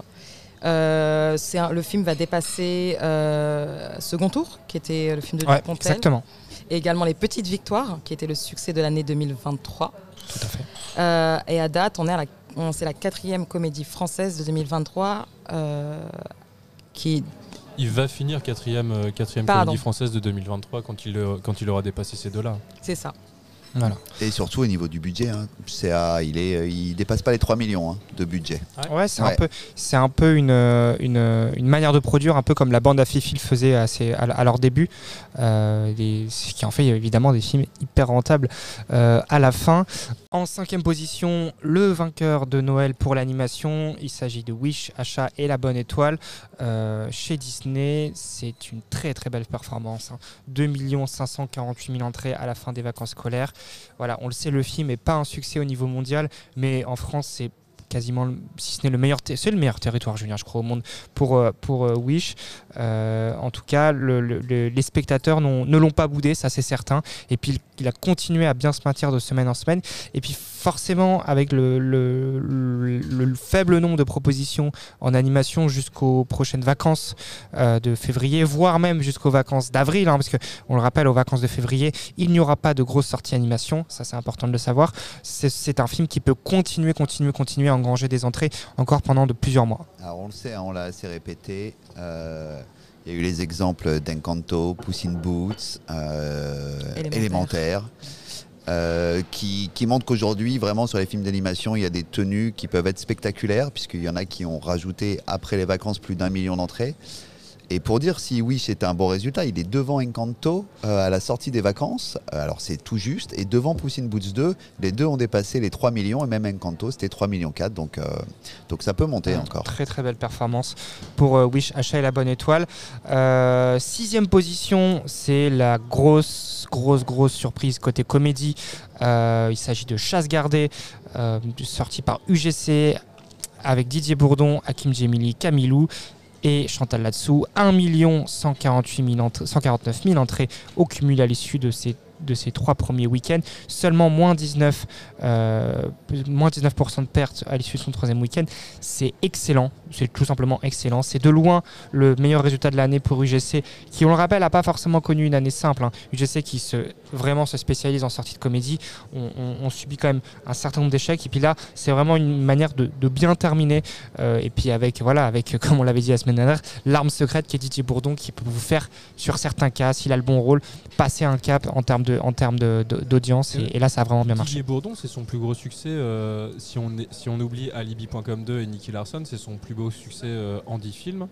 Euh, un- le film va dépasser euh, Second Tour, qui était le film de Ouais, Dupontel, exactement. et également Les Petites Victoires, qui était le succès de l'année 2023. Tout à fait. Euh, et à date, on est à la, on- c'est la quatrième comédie française de 2023 euh, qui Il va finir quatrième, euh, quatrième Pardon. comédie française de 2023 quand il, euh, quand il aura dépassé ces deux-là. c'est ça. Voilà. Et surtout au niveau du budget, hein, c'est à- il est, il dépasse pas les 3 millions hein, de budget. Ouais, c'est un peu, c'est un peu une, euh, une, euh, une manière de produire, un peu comme la bande à Fifi le faisait à, ses- à, à leur début, euh, des- ce qui en fait évidemment des films hyper rentables euh, à la fin. En cinquième position, le vainqueur de Noël pour l'animation, il s'agit de Wish, Achat et la Bonne Étoile euh, chez Disney. C'est une très très belle performance. hein. 2 548 000 entrées à la fin des vacances scolaires. Voilà, on le sait, le film n'est pas un succès au niveau mondial, mais en France, c'est quasiment, si ce n'est le meilleur, c'est le meilleur territoire, Julien, je crois, au monde pour, euh, pour euh, Wish. Euh, en tout cas, le- le- le- les spectateurs ne l'ont pas boudé, ça c'est certain. Et puis, il, a continué à bien se maintenir de semaine en semaine. Et puis, forcément, avec le, le- le- le faible nombre de propositions en animation jusqu'aux prochaines vacances de février, voire même jusqu'aux vacances d'avril, hein, parce que on le rappelle, aux vacances de février, il n'y aura pas de grosses sorties animation. Ça, c'est important de le savoir. C'est- un film qui peut continuer, continuer, continuer engranger des entrées encore pendant de plusieurs mois. Alors on le sait, hein, on l'a assez répété. euh, Il y a eu les exemples d'Encanto, Puss in Boots, euh, Élémentaire. Élémentaire, euh, qui, qui montrent qu'aujourd'hui, vraiment sur les films d'animation, il y a des tenues qui peuvent être spectaculaires, puisqu'il y en a qui ont rajouté après les vacances plus d'un million d'entrées. Et pour dire si oui, c'était un bon résultat, il est devant Encanto euh, à la sortie des vacances. Euh, alors c'est tout juste. Et devant Puss in Boots 2, les deux ont dépassé les 3 millions. Et même Encanto, c'était 3 millions 4. Donc, euh, donc ça peut monter encore. Très très belle performance pour euh, Wish Achat et la bonne étoile. Sixième position, c'est la grosse grosse grosse surprise côté comédie. Il s'agit de Chasse gardée, euh, sorti par UGC avec Didier Bourdon, Hakim Djemili, Camilou et Chantal Latsou. 1 148 000 entrées- 149 000 entrées au cumul à l'issue de ces de ces trois premiers week-ends, seulement moins 19, euh, moins 19% de pertes à l'issue de son troisième week-end. C'est excellent, c'est tout simplement excellent. C'est de loin le meilleur résultat de l'année pour UGC, qui, on le rappelle, n'a pas forcément connu une année simple. hein. UGC qui se, vraiment se spécialise en sortie de comédie, on, subit quand même un certain nombre d'échecs. Et puis là, c'est vraiment une manière de, de bien terminer. Euh, et puis avec, voilà, avec, comme on l'avait dit la semaine dernière, l'arme secrète qui est Didier Bourdon, qui peut vous faire, sur certains cas, s'il a le bon rôle, passer un cap en termes de- en termes d'audience. Et, et là, ça a vraiment bien marché. Didier Bourdon, c'est son plus gros succès. euh, si, on est- si on oublie Alibi.com 2 et Nicky Larson, c'est son plus beau succès euh, en 10 films.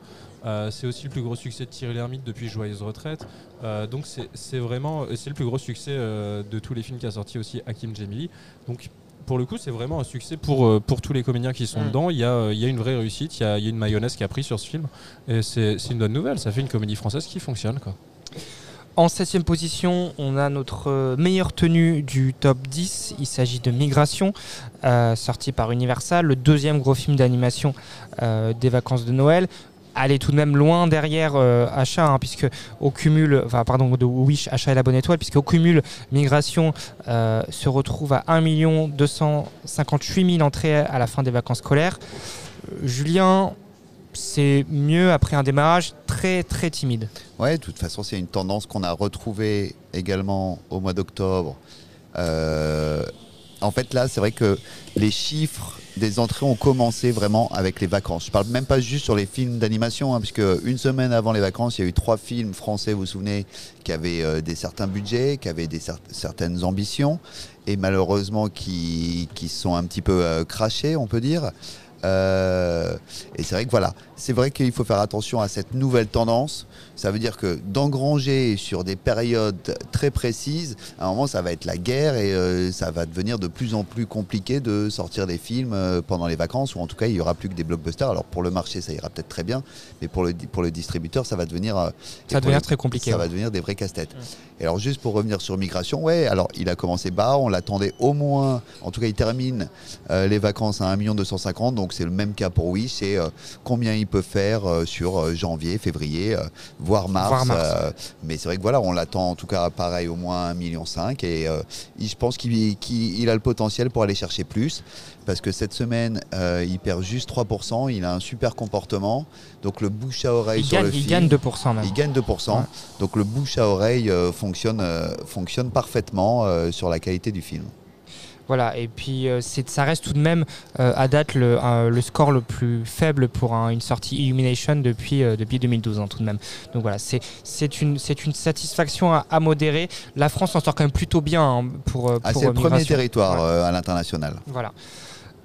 Euh, c'est aussi le plus gros succès de Thierry Lhermitte depuis Joyeuse Retraite. Euh, donc c'est vraiment c'est le plus gros succès de tous les films qu'a sorti aussi Hakim Djemili. Donc pour le coup, c'est vraiment un succès pour, pour tous les comédiens qui sont Mm. dedans. Il y, a, il y a une vraie réussite, il y a, il y a une mayonnaise qui a pris sur ce film. Et c'est c'est une bonne nouvelle, ça fait une comédie française qui fonctionne. Quoi. En septième position, on a notre meilleure tenue du top 10. Il s'agit de Migration, euh, sorti par Universal, le deuxième gros film d'animation euh, des vacances de Noël. Aller tout de même loin derrière euh, Achat, hein, puisque au cumul, enfin pardon, de Wish, Achat et la bonne étoile, puisque au cumul, Migration se retrouve à 1 258 000 entrées à la fin des vacances scolaires. Julien, c'est mieux après un démarrage très très timide. Ouais, de toute façon, c'est une tendance qu'on a retrouvée également au mois d'octobre. Euh, en fait, là, c'est vrai que les chiffres des entrées ont commencé vraiment avec les vacances. Je parle même pas juste sur les films d'animation, hein, puisque une semaine avant les vacances, il y a eu trois films français, vous vous souvenez, qui avaient euh, des certains budgets, qui avaient des cer- certaines ambitions, et malheureusement qui, qui sont un petit peu euh, crachés, on peut dire. Euh, et c'est vrai que voilà, c'est vrai qu'il faut faire attention à cette nouvelle tendance. Ça veut dire que d'engranger sur des périodes très précises, à un moment ça va être la guerre et euh, ça va devenir de plus en plus compliqué de sortir des films euh, pendant les vacances ou en tout cas il y aura plus que des blockbusters. Alors pour le marché ça ira peut-être très bien, mais pour le, pour le distributeur ça va devenir, euh, Ça va devenir les- très compliqué, Ça ouais. va devenir des vrais casse-têtes. Et alors juste pour revenir sur Migration, ouais, alors il a commencé bas, on l'attendait au moins, en tout cas il termine les vacances à 1 250 donc c'est le même cas pour Wish, c'est combien il peut faire sur janvier, février, voire mars. Voire mars. euh, mais c'est vrai que voilà, on l'attend en tout cas pareil au moins 1,5 million et euh, je pense qu'il qu'il- il a le potentiel pour aller chercher plus parce que cette semaine euh, il perd juste 3%, il a un super comportement, donc le bouche à oreille Il sur gagne, le il film. gagne 2% même. Il gagne 2%. Ouais. Donc le bouche à oreille fonctionne, fonctionne parfaitement sur la qualité du film. Voilà, et puis euh, c'est- ça reste tout de même euh, à date le, score le plus faible pour un- une sortie Illumination depuis, euh, depuis 2012 hein, tout de même. Donc voilà, c'est c'est une, c'est une satisfaction à, à modérer. La France en sort quand même plutôt bien hein, pour, euh, Ah, pour c'est euh, le premier territoire euh, à l'international. Voilà.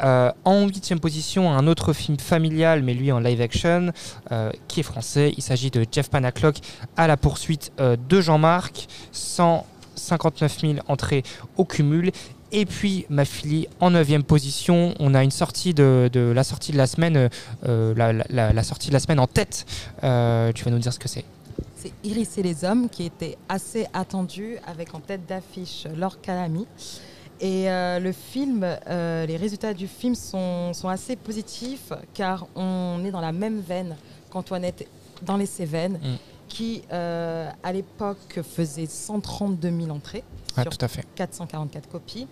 Euh, en huitième position, un autre film familial, mais lui en live action, euh, qui est français. Il s'agit de Jeff Panaclock à la poursuite euh, de Jean-Marc. 159 000 entrées au cumul. Et puis ma fille en neuvième position, on a une sortie de, de la sortie de la semaine, euh, la, la- la- la sortie de la semaine en tête. Euh, tu vas nous dire ce que c'est. C'est Iris et les hommes qui était assez attendu avec en tête d'affiche Laure Calamy. Et euh, le film, les résultats du film sont, sont assez positifs car on est dans la même veine qu'Antoinette dans les Cévennes Mm. qui à l'époque faisait 132 000 entrées Ouais, sur tout à fait. 444 copies.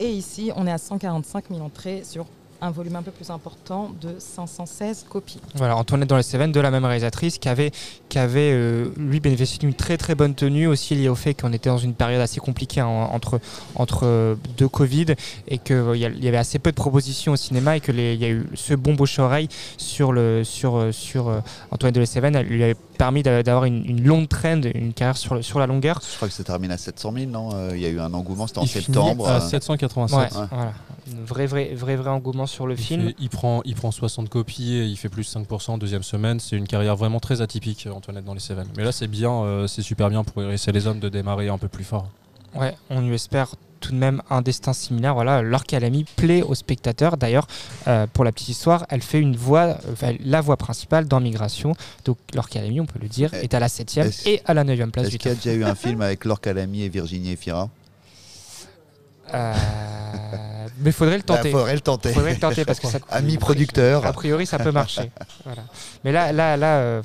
Et ici, on est à 145 000 entrées sur un volume un peu plus important de 516 copies. Voilà, Antoinette dans les Cévennes, de la même réalisatrice, qui avait, qui avait euh, lui bénéficié d'une très très bonne tenue, aussi liée au fait qu'on était dans une période assez compliquée hein, entre, entre euh, deux Covid et qu'il y, a- il y avait assez peu de propositions au cinéma et qu'il y a eu ce bon bouche-oreille sur, le, sur, euh, sur euh, Antoinette de les Cévennes, elle lui avait permis d'a- d'avoir une, une longue trend, une carrière sur, le- sur la longueur. Je crois que ça termine à 700 000, non Euh, Il y a eu un engouement, c'était en septembre. à euh, 787. Ouais, Ouais. voilà. Un vrai, vrai, vrai, vrai engouement sur le Il, film. fait- il prend, il prend 60 copies et il fait plus 5% deuxième semaine. C'est une carrière vraiment très atypique, euh, Antoinette dans les Cévennes. Mais là, c'est bien, euh, c'est super bien pour Iris et les hommes de démarrer un peu plus fort. Ouais, on lui espère tout de même un destin similaire. Voilà, plaît aux spectateurs. D'ailleurs, euh, pour la petite histoire, elle fait une voix, enfin, la voix principale dans Migration. Donc, Laure Calamy, on peut le dire, Eh, est à la 7e est-ce- et à la 9e place Est-ce du qu'il y a déjà eu un film avec Laure Calamy et Virginie Efira? Euh, mais il faudrait le Il tenter. faudrait le tenter. faudrait le tenter parce que ça, Ami producteur. A priori, ça peut marcher. Voilà. Mais là, là, là, euh,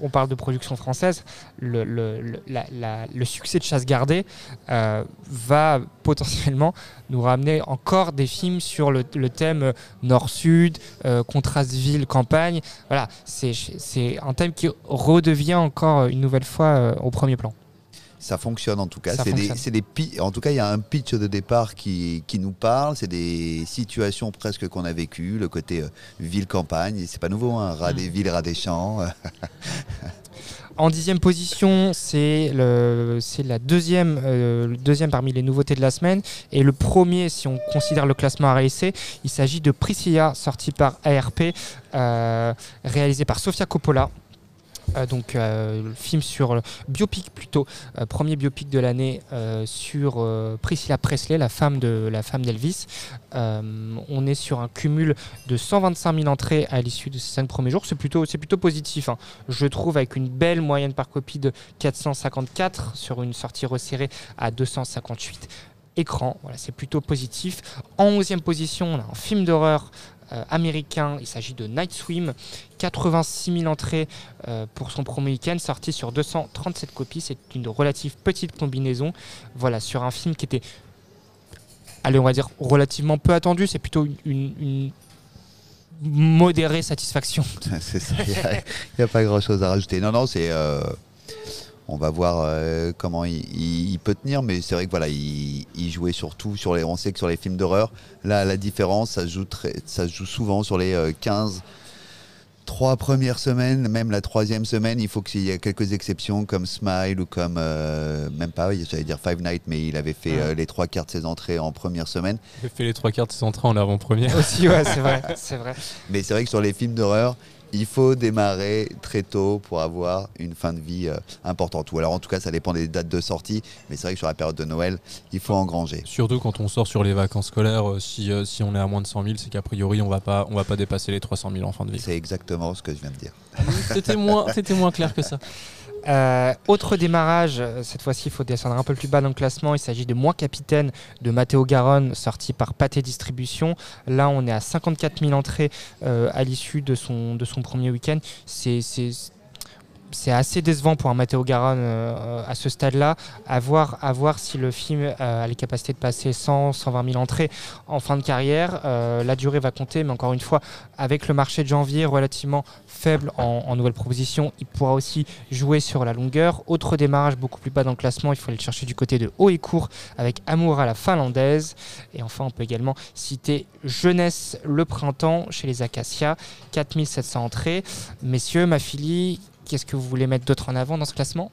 on, on parle de production française. Le, le, le- la- la- le succès de Chasse gardée euh, va potentiellement nous ramener encore des films sur le, le thème nord-sud, euh, contraste ville-campagne. Voilà, c'est c'est un thème qui redevient encore une nouvelle fois au premier plan. Ça fonctionne en tout cas. C'est des, des en tout cas, il y a un pitch de départ qui, qui nous parle. C'est des situations presque qu'on a vécues, le côté euh, ville-campagne. C'est pas nouveau, hein, ras Mm. des villes, ras des champs. En dixième position, c'est la deuxième, euh, deuxième parmi les nouveautés de la semaine. Et le premier, si on considère le classement RAC, il s'agit de Priscilla, sorti par ARP, euh, réalisé par Sofia Coppola. Euh, donc, euh, film sur biopic plutôt, euh, premier biopic de l'année sur Priscilla Presley, la femme de la femme d'Elvis. On est sur un cumul de 125 000 entrées à l'issue de ces cinq premiers jours. C'est plutôt, c'est positif, hein. je trouve, avec une belle moyenne par copie de 454 sur une sortie resserrée à 258 écrans. Voilà, c'est plutôt positif. En 11e position, on a un film d'horreur américain. Il s'agit de Night Swim. 86 000 entrées euh, pour son premier week-end, sorti sur 237 copies. C'est une relative petite combinaison. Voilà, sur un film qui était, allez, on va dire, relativement peu attendu. C'est plutôt une modérée satisfaction. C'est ça, il n'y a, pas grand chose à rajouter. Non, non, c'est. euh, on va voir euh, comment il, il- il peut tenir, mais c'est vrai que voilà, il, il jouait surtout sur les. On sait que sur les films d'horreur, là, la différence, ça se joue, très, ça se joue souvent sur les euh, 15. trois premières semaines, même la troisième semaine, il faut qu'il y ait quelques exceptions comme Smile ou comme, euh, même pas, j'allais dire Five Nights, mais il avait fait Ouais. euh, les trois quarts de ses entrées en première semaine. Il a fait les trois quarts de ses entrées en avant-première. Aussi, ouais, c'est vrai, c'est vrai. Mais c'est vrai que sur les films d'horreur, il faut démarrer très tôt pour avoir une fin de vie euh, importante. Ou alors en tout cas, ça dépend des dates de sortie, mais c'est vrai que sur la période de Noël, il faut engranger. Surtout quand on sort sur les vacances scolaires, euh, si, euh, si on est à moins de 100 000, c'est qu'a priori on va pas on va pas dépasser les 300 000 en fin de vie. C'est exactement ce que je viens de dire. C'était moins, c'était moins clair que ça. Euh, autre démarrage, euh, cette fois-ci il faut descendre un peu plus bas dans le classement, il s'agit de Moi Capitaine de Matteo Garonne, sorti par Pathé Distribution. Là on est à 54 000 entrées euh, à l'issue de son, de son premier week-end. C'est, assez décevant pour un Matteo Garonne euh, à ce stade-là. À voir, si le film euh, a les capacités de passer 100, 120 000 entrées en fin de carrière. Euh, la durée va compter, mais encore une fois, avec le marché de janvier relativement faible en, en nouvelles propositions, il pourra aussi jouer sur la longueur. Autre démarrage beaucoup plus bas dans le classement, il faut aller le chercher du côté de haut et court avec Amour à la finlandaise. Et enfin, on peut également citer Jeunesse le printemps chez les Acacias, 4700 entrées. Messieurs, ma fille, qu'est-ce que vous voulez mettre d'autre en avant dans ce classement?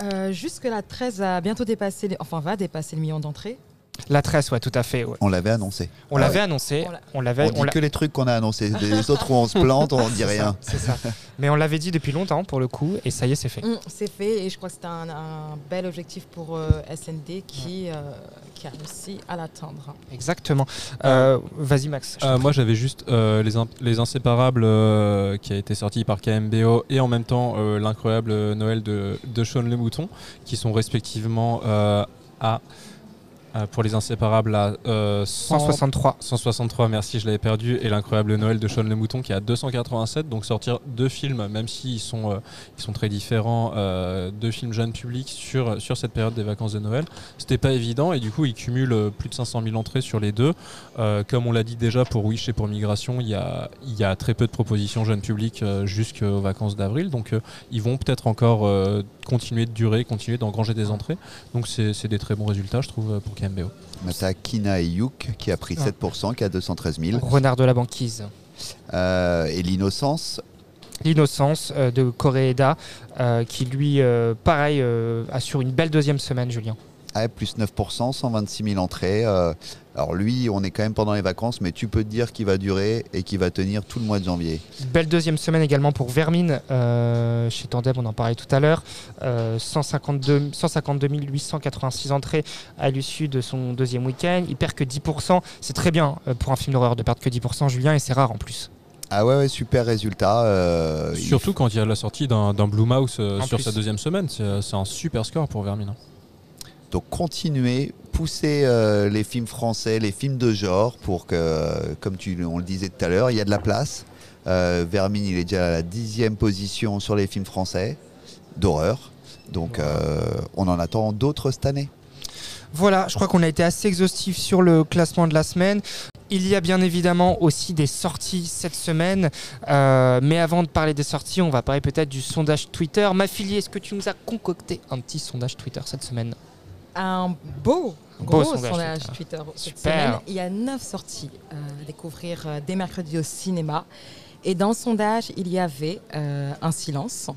Euh, jusque la 13 a bientôt dépassé, enfin va dépasser le million d'entrées. La tresse, ouais, tout à fait. ouais. On l'avait annoncé. On Ah l'avait ouais. annoncé, On l'a- on l'avait, On dit que les trucs qu'on a annoncés. Les autres où on se plante, on dit rien. C'est ça. Mais on l'avait dit depuis longtemps pour le coup, et ça y est, c'est fait. Mm, c'est fait et je crois que c'est un, un bel objectif pour euh, SND qui, euh, qui a réussi à l'atteindre. Exactement. Euh, Vas-y, Max. Euh, moi j'avais juste euh, les, in- les Inséparables euh, qui a été sorti par KMBO et en même temps euh, l'incroyable Noël de, de Sean Le Mouton qui sont respectivement euh, à euh, pour les Inséparables à euh, 100 163. 163, merci, je l'avais perdu. Et l'incroyable Noël de Sean Le Mouton qui est à 287. Donc sortir deux films, même s'ils sont, euh, ils sont très différents, euh, deux films jeunes publics sur, sur cette période des vacances de Noël, c'était pas évident. Et du coup, ils cumulent plus de 500 000 entrées sur les deux. Comme on l'a dit déjà pour Wish et pour Migration, il y a, il y a très peu de propositions jeunes publics jusqu'aux vacances d'avril. Donc ils vont peut-être encore continuer de durer, continuer d'engranger des entrées. Donc c'est c'est des très bons résultats, je trouve, pour KMBO. Mata Kina et Youk qui a pris Ah. 7%, qui a 213 000. Renard de la banquise. Euh, et l'innocence, L'innocence euh, de Koreeda, euh, qui lui, euh, pareil, euh, assure une belle deuxième semaine, Julien. Ah, plus 9%, 126 000 entrées. Euh, alors lui, on est quand même pendant les vacances, mais tu peux te dire qu'il va durer et qu'il va tenir tout le mois de janvier. Belle deuxième semaine également pour Vermine, euh, chez Tandem, on en parlait tout à l'heure. Euh, 152, 152 886 entrées à l'issue de son deuxième week-end. Il perd que 10%. C'est très bien euh, pour un film d'horreur de perdre que 10%, Julien, et c'est rare en plus. Ah ouais, ouais, super résultat. euh, il Surtout quand il y a la sortie d'un Blue Mouse euh, sur plus. sa deuxième semaine, c'est c'est un super score pour Vermine. Donc continuer, pousser euh, les films français, les films de genre pour que, comme tu, on le disait tout à l'heure, il y a de la place. Euh, Vermine, il est déjà à la dixième position sur les films français d'horreur. Donc euh, on en attend d'autres cette année. Voilà, je crois qu'on a été assez exhaustif sur le classement de la semaine. Il y a bien évidemment aussi des sorties cette semaine. Euh, mais avant de parler des sorties, on va parler peut-être du sondage Twitter. Ma fille, est-ce que tu nous as concocté un petit sondage Twitter cette semaine? Un beau, Beau gros sondage sondage, Twitter. Twitter, cette Super. semaine. Il y a neuf sorties euh, à découvrir euh, dès mercredi au cinéma. Et dans le sondage, il y avait euh, Un silence,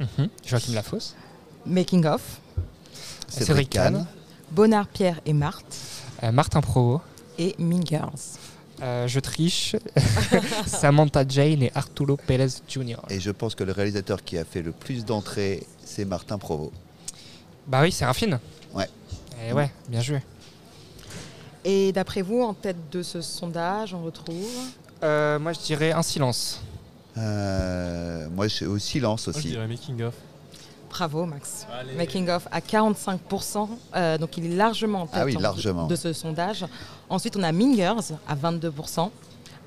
Mhm. Joachim Lafosse. Making of, Cédric Kahn. Bonnard, Pierre et Marthe Euh, Martin Provost. et Mean Girls. Euh, je triche. Samantha Jane et Arturo Pérez Jr. Et je pense que le réalisateur qui a fait le plus d'entrées, c'est Martin Provost. Bah oui, c'est Raffine. Ouais. Et ouais, bien joué. Et d'après vous, en tête de ce sondage, on retrouve Euh, moi, je dirais un silence. Euh, moi, je suis au silence Moi, je aussi. dirais Making of. Bravo Max. Making of à 45%, euh, donc il est largement en tête Ah oui, en- largement. de ce sondage. Ensuite, on a Mingers à 22%,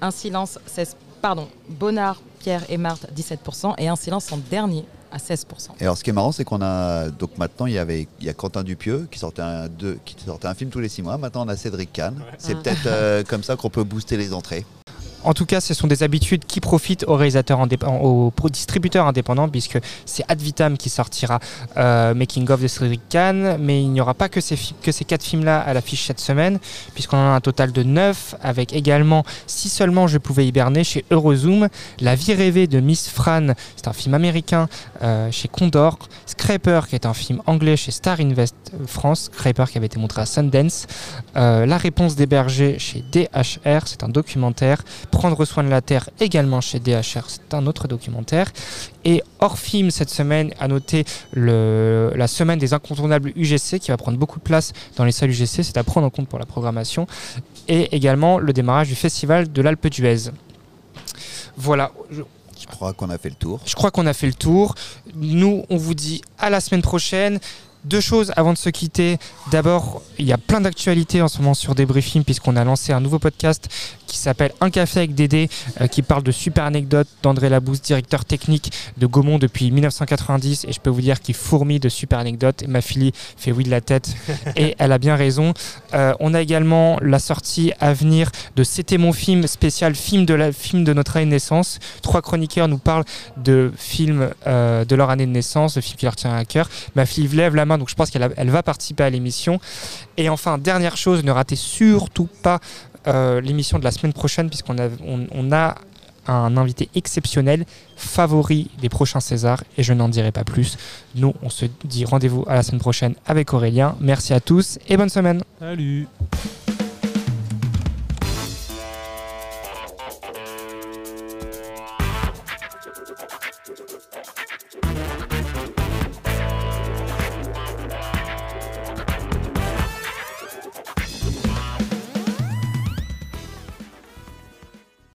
Un silence 16, pardon, Bonnard, Pierre et Marthe 17% et Un silence en dernier à 16%. Et alors, ce qui est marrant, c'est qu'on a donc maintenant il y avait il y a Quentin Dupieux qui sortait un deux, qui sortait un film tous les six mois. Maintenant, on a Cédric Kahn. C'est Ah. peut-être euh, comme ça qu'on peut booster les entrées. En tout cas, ce sont des habitudes qui profitent aux réalisateurs indépendants, aux distributeurs indépendants, puisque c'est Ad Vitam qui sortira euh, Making of de Cédric Kahn, mais il n'y aura pas que ces, que ces quatre films-là à l'affiche cette semaine, puisqu'on en a un total de neuf, avec également Si seulement je pouvais hiberner chez Eurozoom, La vie rêvée de Miss Fran, c'est un film américain euh, chez Condor, Scraper qui est un film anglais chez Star Invest France, Scraper qui avait été montré à Sundance, euh, La réponse des bergers chez DHR, c'est un documentaire, Prendre soin de la terre également chez DHR, c'est un autre documentaire, et hors film cette semaine, à noter le, la semaine des incontournables UGC qui va prendre beaucoup de place dans les salles UGC, c'est à prendre en compte pour la programmation, et également le démarrage du festival de l'Alpe d'Huez. Voilà, je- Je crois qu'on a fait le tour. je crois qu'on a fait le tour. Nous, on vous dit à la semaine prochaine. Deux choses avant de se quitter. D'abord, il y a plein d'actualités en ce moment sur Débriefing puisqu'on a lancé un nouveau podcast qui s'appelle Un café avec Dédé euh, qui parle de super anecdotes d'André Labousse, directeur technique de Gaumont depuis 1990 et je peux vous dire qu'il fourmille de super anecdotes. Ma fille fait oui de la tête et elle a bien raison. Euh, on a également la sortie à venir de C'était mon film spécial film de, la, film de notre année de naissance. Trois chroniqueurs nous parlent de films euh, de leur année de naissance, de films qui leur tiennent à cœur. Ma fille lève la main, donc je pense qu'elle elle va participer à l'émission. Et enfin, dernière chose, ne ratez surtout pas euh, l'émission de la semaine prochaine, puisqu'on a, on, a un invité exceptionnel, favori des prochains Césars, et je n'en dirai pas plus. Nous, on se dit rendez-vous à la semaine prochaine avec Aurélien. Merci à tous et bonne semaine. Salut